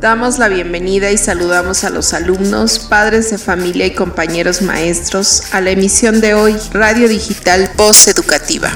Damos la bienvenida y saludamos a los alumnos, padres de familia y compañeros maestros a la emisión de hoy, Radio Digital Voz Educativa.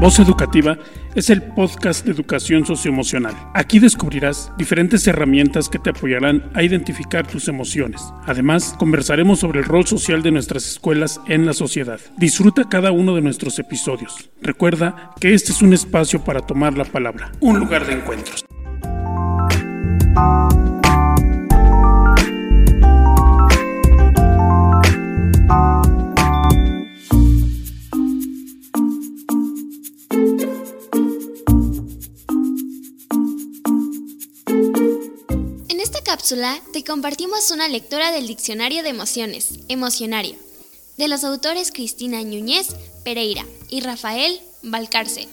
Voz Educativa es el podcast de educación socioemocional. Aquí descubrirás diferentes herramientas que te apoyarán a identificar tus emociones. Además, conversaremos sobre el rol social de nuestras escuelas en la sociedad. Disfruta cada uno de nuestros episodios. Recuerda que este es un espacio para tomar la palabra, un lugar de encuentros. Cápsula te compartimos una lectura del Diccionario de Emociones, Emocionario, de los autores Cristina Núñez Pereira y Rafael Valcárcel.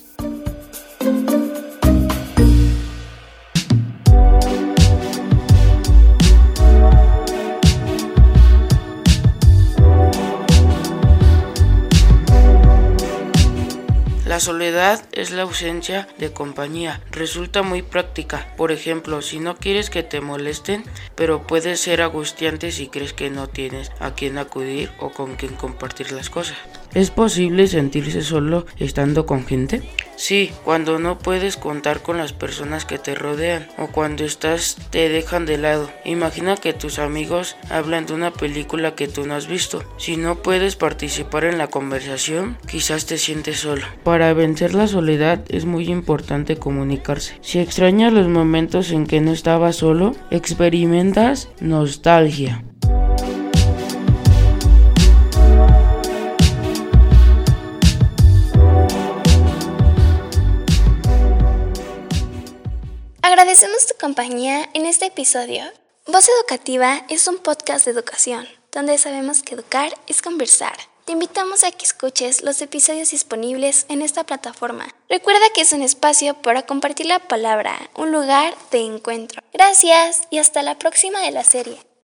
La soledad es la ausencia de compañía. Resulta muy práctica. Por ejemplo, si no quieres que te molesten, pero puede ser angustiante si crees que no tienes a quien acudir o con quien compartir las cosas. ¿Es posible sentirse solo estando con gente? Sí, cuando no puedes contar con las personas que te rodean o cuando estás te dejan de lado. Imagina que tus amigos hablan de una película que tú no has visto. Si no puedes participar en la conversación, quizás te sientes solo. Para vencer la soledad es muy importante comunicarse. Si extrañas los momentos en que no estabas solo, experimentas nostalgia. Agradecemos tu compañía en este episodio. Voz Educativa es un podcast de educación, donde sabemos que educar es conversar. Te invitamos a que escuches los episodios disponibles en esta plataforma. Recuerda que es un espacio para compartir la palabra, un lugar de encuentro. Gracias y hasta la próxima de la serie.